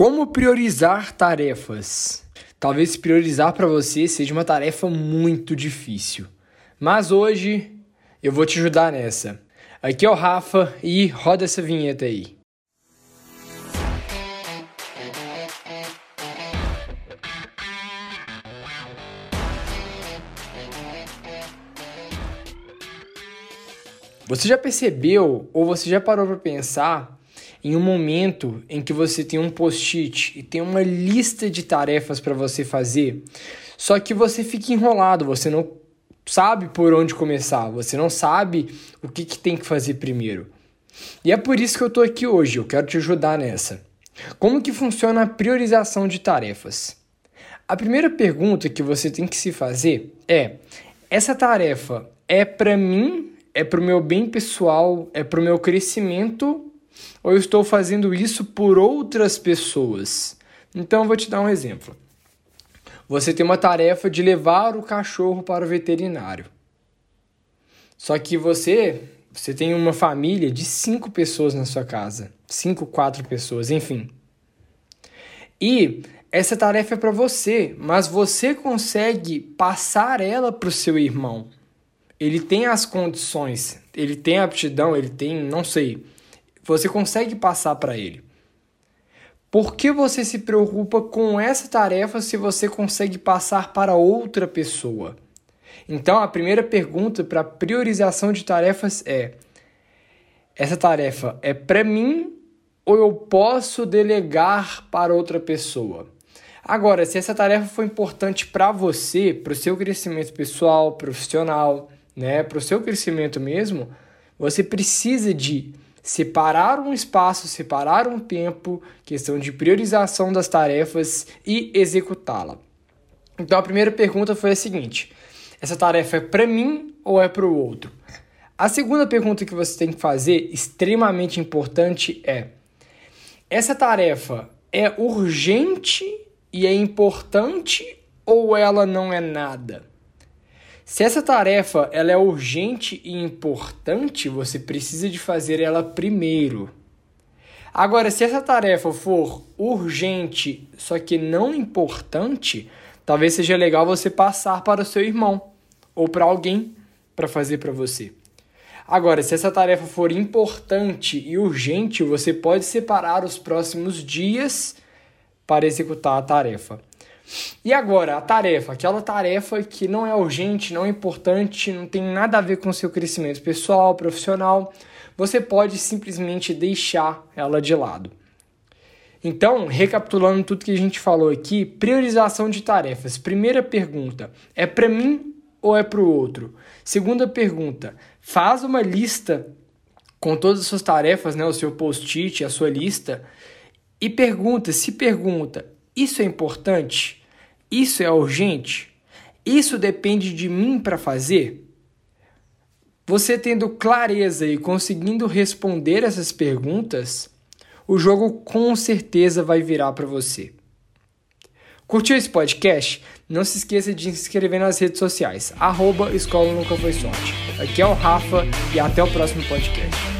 Como priorizar tarefas? Talvez priorizar para você seja uma tarefa muito difícil. Mas hoje eu vou te ajudar nessa. Aqui é o Rafa e roda essa vinheta aí. Você já percebeu ou você já parou para pensar em um momento em que você tem um post-it e tem uma lista de tarefas para você fazer, só que você fica enrolado, você não sabe por onde começar, você não sabe o que, que tem que fazer primeiro. E é por isso que eu estou aqui hoje, eu quero te ajudar nessa. Como que funciona a priorização de tarefas? A primeira pergunta que você tem que se fazer é: essa tarefa é para mim, é para o meu bem pessoal, é para o meu crescimento ou eu estou fazendo isso por outras pessoas? Então, eu vou te dar um exemplo. Você tem uma tarefa de levar o cachorro para o veterinário. Só que você, você tem uma família de cinco pessoas na sua casa, cinco, quatro pessoas, enfim. E essa tarefa é para você, mas você consegue passar ela para o seu irmão. Ele tem as condições, ele tem aptidão, ele tem, não sei, você consegue passar para ele. Por que você se preocupa com essa tarefa se você consegue passar para outra pessoa? Então, a primeira pergunta para priorização de tarefas é: essa tarefa é para mim ou eu posso delegar para outra pessoa? Agora, se essa tarefa for importante para você, para o seu crescimento pessoal, profissional, né, para o seu crescimento mesmo, você precisa de separar um espaço, separar um tempo, questão de priorização das tarefas e executá-la. Então a primeira pergunta foi a seguinte: essa tarefa é para mim ou é para o outro? A segunda pergunta que você tem que fazer, extremamente importante, é: essa tarefa é urgente e é importante ou ela não é nada? Se essa tarefa ela é urgente e importante, você precisa de fazer ela primeiro. Agora, se essa tarefa for urgente, só que não importante, talvez seja legal você passar para o seu irmão ou para alguém para fazer para você. Agora, se essa tarefa for importante e urgente, você pode separar os próximos dias para executar a tarefa. E agora, a tarefa, aquela tarefa que não é urgente, não é importante, não tem nada a ver com o seu crescimento pessoal, profissional, você pode simplesmente deixar ela de lado. Então, recapitulando tudo que a gente falou aqui, priorização de tarefas. Primeira pergunta: é para mim ou é para o outro? Segunda pergunta: faz uma lista com todas as suas tarefas, né, o seu post-it, a sua lista, e pergunta, se pergunta, isso é importante? Isso é urgente? Isso depende de mim para fazer? Você tendo clareza e conseguindo responder essas perguntas, o jogo com certeza vai virar para você. Curtiu esse podcast? Não se esqueça de se inscrever nas redes sociais. Arroba Escola Nunca Foi Sorte. Aqui é o Rafa e até o próximo podcast.